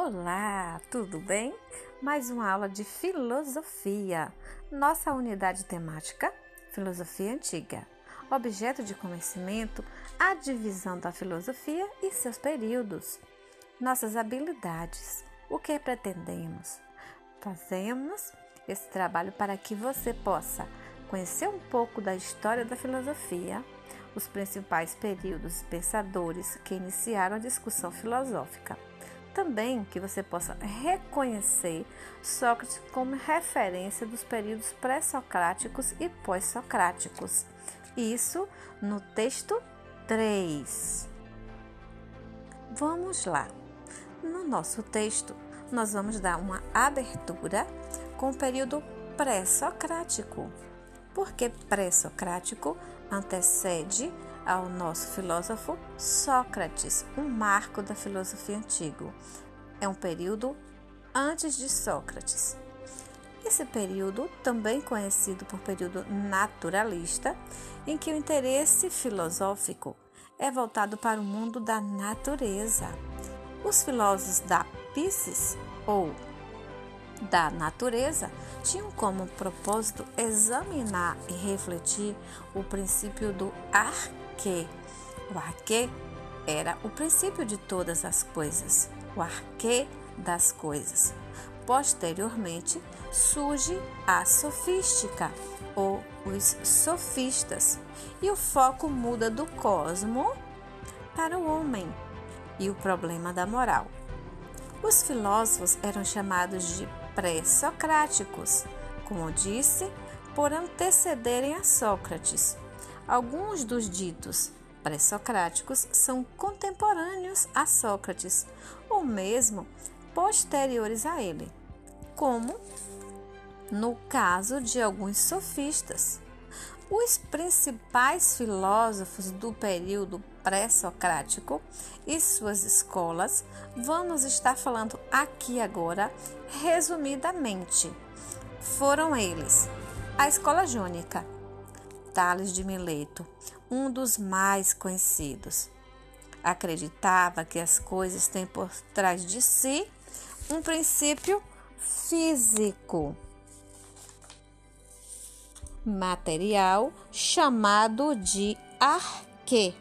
Olá, tudo bem? Mais uma aula de filosofia. Nossa unidade temática: Filosofia Antiga. Objeto de conhecimento: a divisão da filosofia e seus períodos. Nossas habilidades: o que pretendemos. Fazemos esse trabalho para que você possa conhecer um pouco da história da filosofia, os principais períodos pensadores que iniciaram a discussão filosófica também que você possa reconhecer Sócrates como referência dos períodos pré-socráticos e pós-socráticos. Isso no texto 3. Vamos lá. No nosso texto, nós vamos dar uma abertura com o período pré-socrático. Porque pré-socrático antecede ao nosso filósofo Sócrates, um marco da filosofia antiga. É um período antes de Sócrates. Esse período, também conhecido por período naturalista, em que o interesse filosófico é voltado para o mundo da natureza. Os filósofos da Pisces ou da natureza tinham como propósito examinar e refletir o princípio do ar O arquê era o princípio de todas as coisas, o arquê das coisas. Posteriormente surge a sofística ou os sofistas e o foco muda do cosmo para o homem e o problema da moral. Os filósofos eram chamados de pré-socráticos, como disse, por antecederem a Sócrates Alguns dos ditos pré-socráticos são contemporâneos a Sócrates, ou mesmo posteriores a ele, como no caso de alguns sofistas. Os principais filósofos do período pré-socrático e suas escolas, vamos estar falando aqui agora resumidamente. Foram eles: a escola jônica, Tales de Mileto, um dos mais conhecidos. Acreditava que as coisas têm por trás de si um princípio físico, material chamado de arque,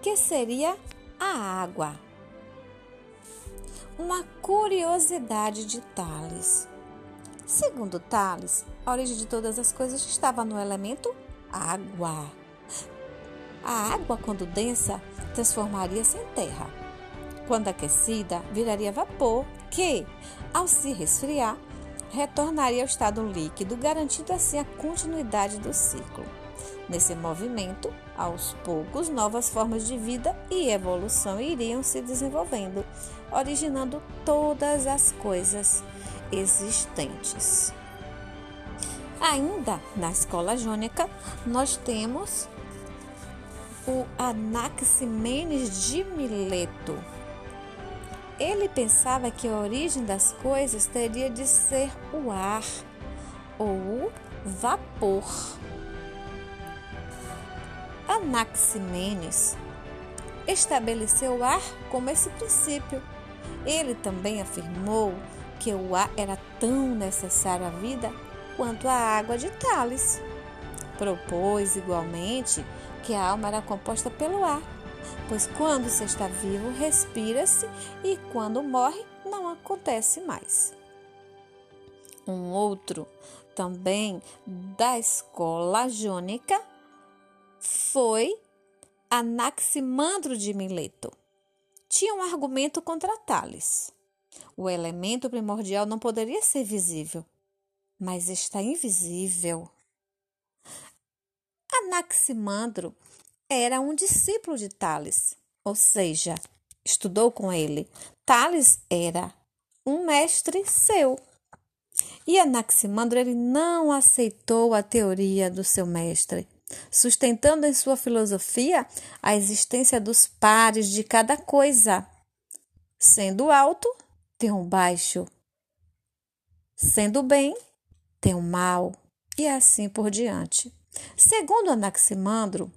que seria a água. Uma curiosidade de Tales Segundo Tales, a origem de todas as coisas estava no elemento água. A água, quando densa, transformaria-se em terra. Quando aquecida, viraria vapor, que, ao se resfriar, retornaria ao estado líquido, garantindo assim a continuidade do ciclo. Nesse movimento, aos poucos, novas formas de vida e evolução iriam se desenvolvendo, originando todas as coisas existentes. Ainda na escola jônica, nós temos o Anaximenes de Mileto. Ele pensava que a origem das coisas teria de ser o ar ou o vapor. Anaximenes estabeleceu o ar como esse princípio. Ele também afirmou que o ar era tão necessário à vida quanto a água de Tales. Propôs igualmente que a alma era composta pelo ar, pois quando se está vivo, respira-se e quando morre, não acontece mais. Um outro, também da escola jônica, foi Anaximandro de Mileto. Tinha um argumento contra Tales. O elemento primordial não poderia ser visível, mas está invisível. Anaximandro era um discípulo de Tales, ou seja, estudou com ele. Tales era um mestre seu. E Anaximandro ele não aceitou a teoria do seu mestre, sustentando em sua filosofia a existência dos pares de cada coisa, sendo alto tem um baixo. Sendo bem, tem um mal, e assim por diante. Segundo Anaximandro,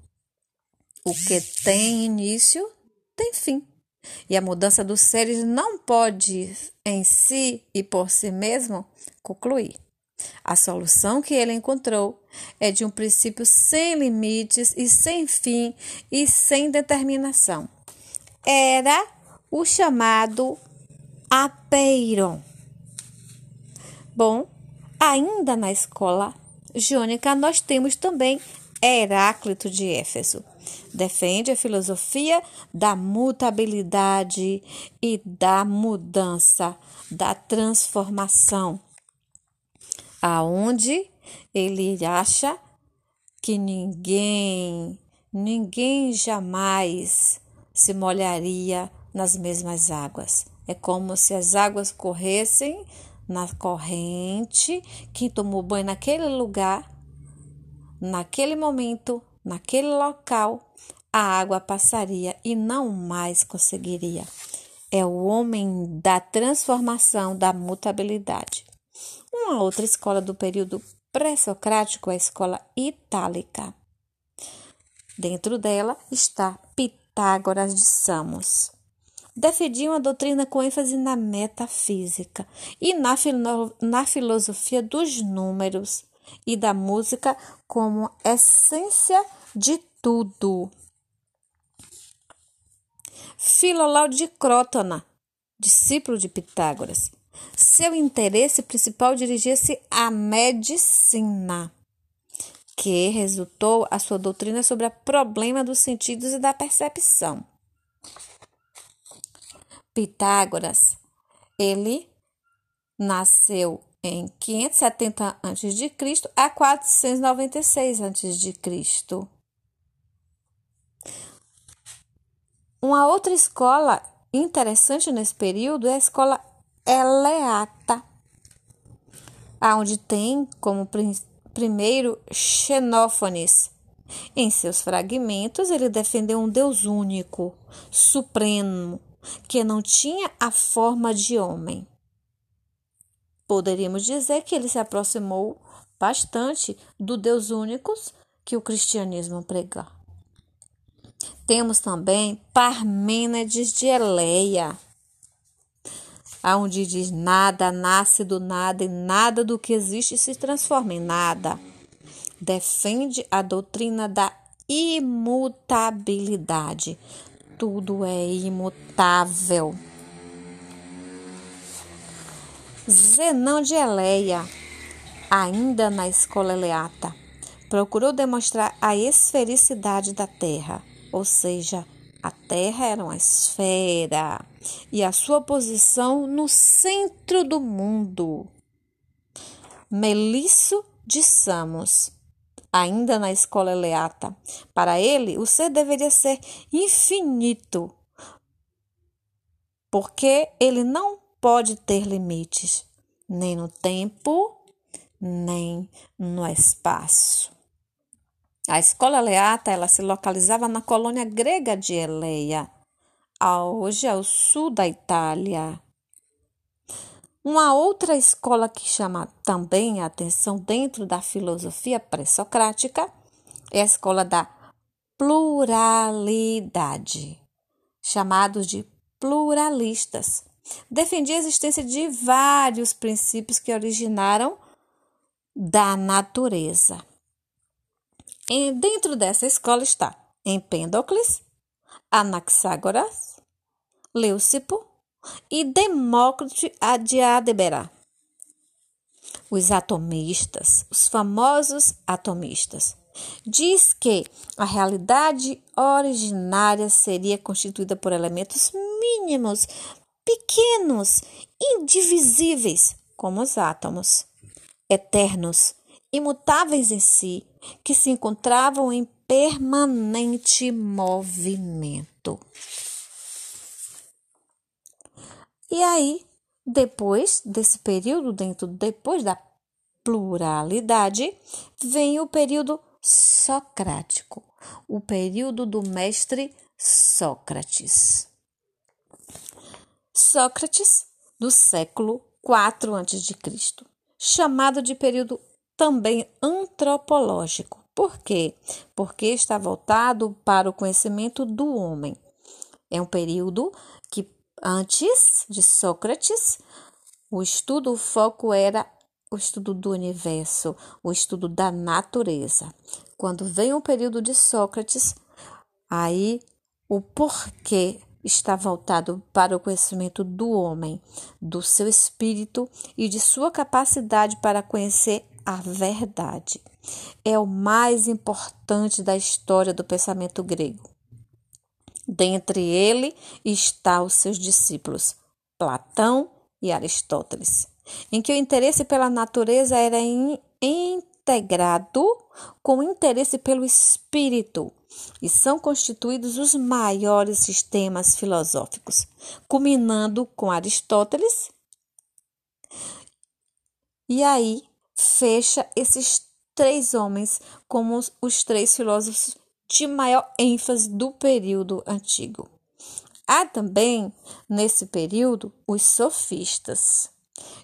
o que tem início tem fim. E a mudança dos seres não pode, em si e por si mesmo, concluir. A solução que ele encontrou é de um princípio sem limites e sem fim e sem determinação. Era o chamado apeiron. Bom, ainda na escola jônica nós temos também Heráclito de Éfeso. Defende a filosofia da mutabilidade e da mudança, da transformação, aonde ele acha que ninguém, ninguém jamais se molharia nas mesmas águas. É como se as águas corressem na corrente. Quem tomou banho naquele lugar, naquele momento, naquele local, a água passaria e não mais conseguiria. É o homem da transformação, da mutabilidade. Uma outra escola do período pré-socrático é a escola itálica. Dentro dela está Pitágoras de Samos. Defendiam a doutrina com ênfase na metafísica e na, filo na filosofia dos números e da música como essência de tudo. Filolau de Crótona, discípulo de Pitágoras, seu interesse principal dirigia-se à medicina, que resultou a sua doutrina sobre o problema dos sentidos e da percepção. Pitágoras, ele nasceu em 570 a.C. a 496 a.C. Uma outra escola interessante nesse período é a escola Eleata, aonde tem como primeiro Xenófanes. Em seus fragmentos, ele defendeu um Deus único, supremo, que não tinha a forma de homem. Poderíamos dizer que ele se aproximou bastante do Deus único que o cristianismo prega. Temos também Parmênides de Eleia, aonde diz nada nasce do nada e nada do que existe se transforma em nada. Defende a doutrina da imutabilidade. Tudo é imutável. Zenão de Eleia, ainda na escola eleata, procurou demonstrar a esfericidade da Terra, ou seja, a Terra era uma esfera e a sua posição no centro do mundo. Melisso de Samos, ainda na escola eleata, para ele o ser deveria ser infinito, porque ele não pode ter limites, nem no tempo, nem no espaço. A escola Leata ela se localizava na colônia grega de Eleia, hoje ao sul da Itália. Uma outra escola que chama também a atenção dentro da filosofia pré-socrática é a escola da pluralidade, chamados de pluralistas. Defendia a existência de vários princípios que originaram da natureza. E dentro dessa escola está Empédocles, Anaxágoras, Leucipo e Demócrito de. Os atomistas, os famosos atomistas, diz que a realidade originária seria constituída por elementos mínimos, pequenos, indivisíveis, como os átomos, eternos, imutáveis em si, que se encontravam em permanente movimento. E aí, depois desse período, dentro depois da pluralidade, vem o período socrático, o período do mestre Sócrates. Sócrates, do século IV a.C., chamado de período também antropológico. Por quê? Porque está voltado para o conhecimento do homem. É um período que antes de Sócrates, o estudo, o foco era o estudo do universo, o estudo da natureza. Quando vem o período de Sócrates, aí o porquê está voltado para o conhecimento do homem, do seu espírito e de sua capacidade para conhecer a verdade. É o mais importante da história do pensamento grego. Dentre ele está os seus discípulos, Platão e Aristóteles, em que o interesse pela natureza era integrado com o interesse pelo espírito e são constituídos os maiores sistemas filosóficos, culminando com Aristóteles. E aí fecha esses três homens como os, três filósofos de maior ênfase do período antigo. Há também, nesse período, os sofistas.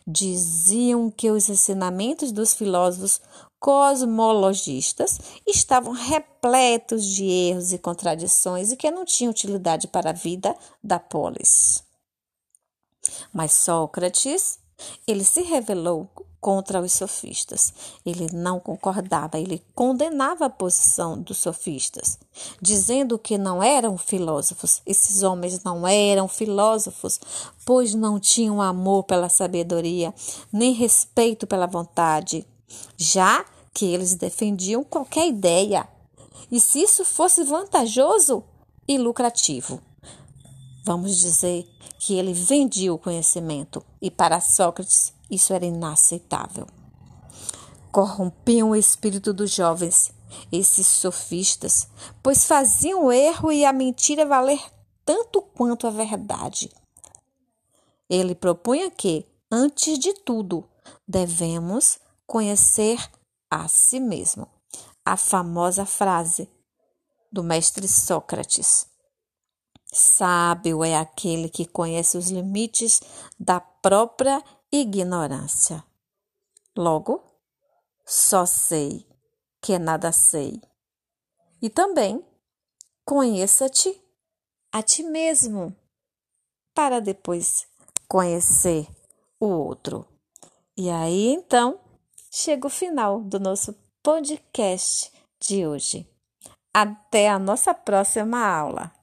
Diziam que os ensinamentos dos filósofos cosmologistas estavam repletos de erros e contradições e que não tinham utilidade para a vida da polis. Mas Sócrates, ele se revelou contra os sofistas. Ele não concordava, ele condenava a posição dos sofistas, dizendo que não eram filósofos. Esses homens não eram filósofos, pois não tinham amor pela sabedoria, nem respeito pela vontade já que eles defendiam qualquer ideia, e se isso fosse vantajoso e lucrativo. Vamos dizer que ele vendia o conhecimento, e para Sócrates isso era inaceitável. Corrompiam o espírito dos jovens, esses sofistas, pois faziam o erro e a mentira valer tanto quanto a verdade. Ele propunha que, antes de tudo, devemos conhecer a si mesmo. A famosa frase do mestre Sócrates: Sábio é aquele que conhece os limites da própria ignorância. Logo, só sei que nada sei. E também conheça-te a ti mesmo, para depois conhecer o outro. E aí então chega o final do nosso podcast de hoje. Até a nossa próxima aula.